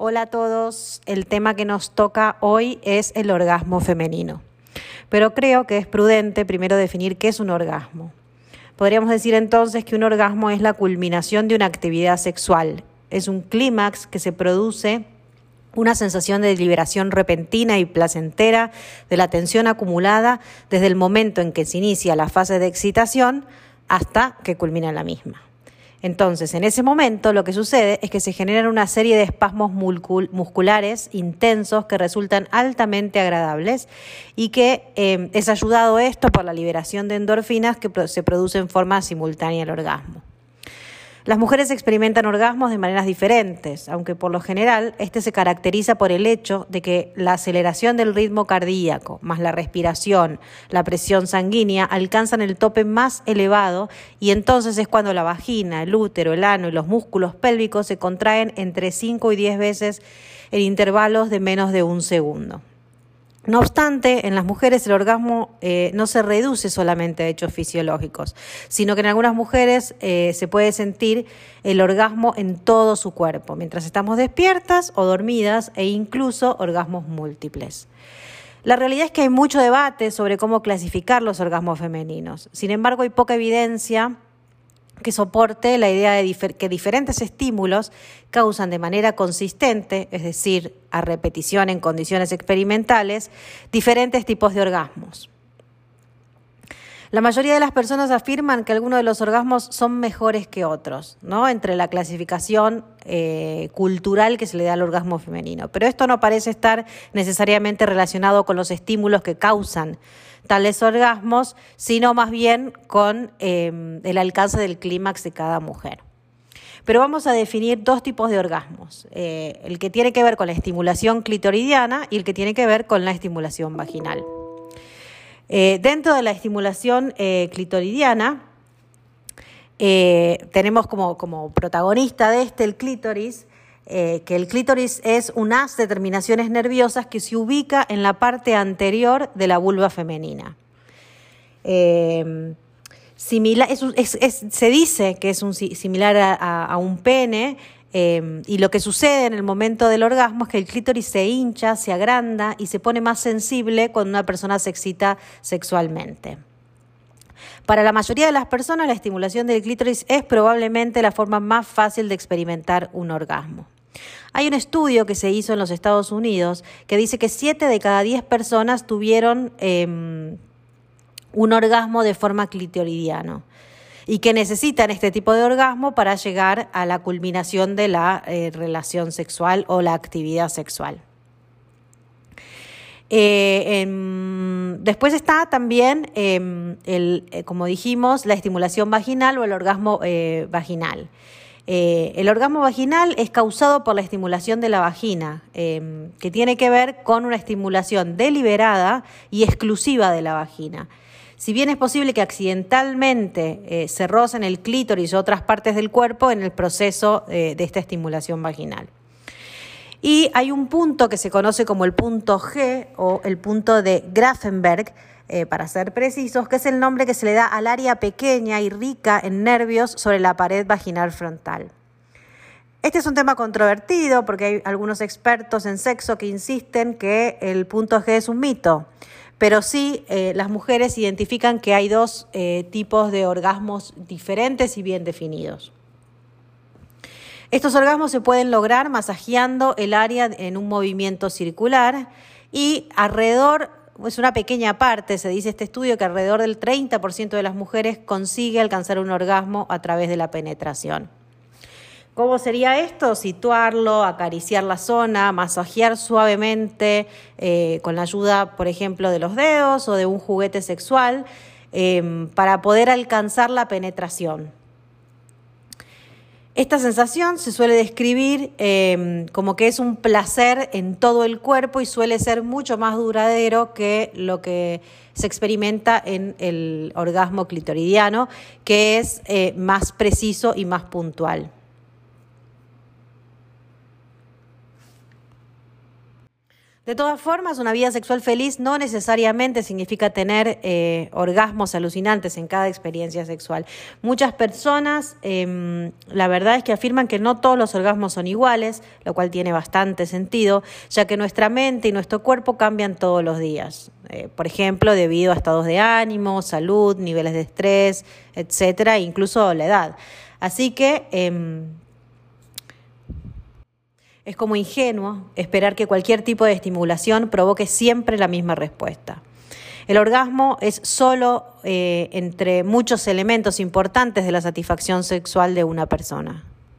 Hola a todos, el tema que nos toca hoy es el orgasmo femenino. Pero creo que es prudente primero definir qué es un orgasmo. Podríamos decir entonces que un orgasmo es la culminación de una actividad sexual. Es un clímax que se produce una sensación de liberación repentina y placentera de la tensión acumulada desde el momento en que se inicia la fase de excitación hasta que culmina la misma. Entonces, en ese momento lo que sucede es que se generan una serie de espasmos musculares intensos que resultan altamente agradables y que eh, es ayudado esto por la liberación de endorfinas que se producen en forma simultánea al orgasmo. Las mujeres experimentan orgasmos de maneras diferentes, aunque por lo general este se caracteriza por el hecho de que la aceleración del ritmo cardíaco, más la respiración, la presión sanguínea, alcanzan el tope más elevado y entonces es cuando la vagina, el útero, el ano y los músculos pélvicos se contraen entre 5 y 10 veces en intervalos de menos de un segundo. No obstante, en las mujeres el orgasmo eh, no se reduce solamente a hechos fisiológicos, sino que en algunas mujeres eh, se puede sentir el orgasmo en todo su cuerpo, mientras estamos despiertas o dormidas e incluso orgasmos múltiples. La realidad es que hay mucho debate sobre cómo clasificar los orgasmos femeninos. Sin embargo, hay poca evidencia que soporte la idea de que diferentes estímulos causan de manera consistente, es decir, a repetición en condiciones experimentales, diferentes tipos de orgasmos. La mayoría de las personas afirman que algunos de los orgasmos son mejores que otros, ¿no? Entre la clasificación eh, cultural que se le da al orgasmo femenino. Pero esto no parece estar necesariamente relacionado con los estímulos que causan tales orgasmos, sino más bien con em, el alcance del clímax de cada mujer. Pero vamos a definir dos tipos de orgasmos, eh, el que tiene que ver con la estimulación clitoridiana y el que tiene que ver con la estimulación vaginal. Eh, dentro de la estimulación eh, clitoridiana, tenemos como, como protagonista de este el clítoris, eh, que el clítoris es un haz de terminaciones nerviosas que se ubica en la parte anterior de la vulva femenina. Eh, se dice que es similar a, un pene eh, y lo que sucede en el momento del orgasmo es que el clítoris se hincha, se agranda y se pone más sensible cuando una persona se excita sexualmente. Para la mayoría de las personas la estimulación del clítoris es probablemente la forma más fácil de experimentar un orgasmo. Hay un estudio que se hizo en los Estados Unidos que dice que 7 de cada 10 personas tuvieron em, un orgasmo de forma clitoridiana y que necesitan este tipo de orgasmo para llegar a la culminación de la eh, relación sexual o la actividad sexual. Eh, em, después está también, em, el, eh, como dijimos, la estimulación vaginal o el orgasmo vaginal. Eh, el orgasmo vaginal es causado por la estimulación de la vagina, em, que tiene que ver con una estimulación deliberada y exclusiva de la vagina. Si bien es posible que accidentalmente eh, se rocen el clítoris o otras partes del cuerpo en el proceso eh, de esta estimulación vaginal. Y hay un punto que se conoce como el punto G o el punto de Grafenberg, eh, para ser precisos, que es el nombre que se le da al área pequeña y rica en nervios sobre la pared vaginal frontal. Este es un tema controvertido porque hay algunos expertos en sexo que insisten que el punto G es un mito, pero sí eh, las mujeres identifican que hay dos eh, tipos de orgasmos diferentes y bien definidos. Estos orgasmos se pueden lograr masajeando el área en un movimiento circular y alrededor es una pequeña parte, se dice este estudio, que alrededor del 30% de las mujeres consigue alcanzar un orgasmo a través de la penetración. ¿Cómo sería esto? Situarlo, acariciar la zona, masajear suavemente eh, con la ayuda, por ejemplo, de los dedos o de un juguete sexual eh, para poder alcanzar la penetración. Esta sensación se suele describir em, como que es un placer en todo el cuerpo y suele ser mucho más duradero que lo que se experimenta en el orgasmo clitoridiano, que es eh, más preciso y más puntual. De todas formas, una vida sexual feliz no necesariamente significa tener eh, orgasmos alucinantes en cada experiencia sexual. Muchas personas, em, la verdad es que afirman que no todos los orgasmos son iguales, lo cual tiene bastante sentido, ya que nuestra mente y nuestro cuerpo cambian todos los días. Eh, por ejemplo, debido a estados de ánimo, salud, niveles de estrés, etcétera, e incluso la edad. Así que em, es como ingenuo esperar que cualquier tipo de estimulación provoque siempre la misma respuesta. El orgasmo es solo eh, entre muchos elementos importantes de la satisfacción sexual de una persona.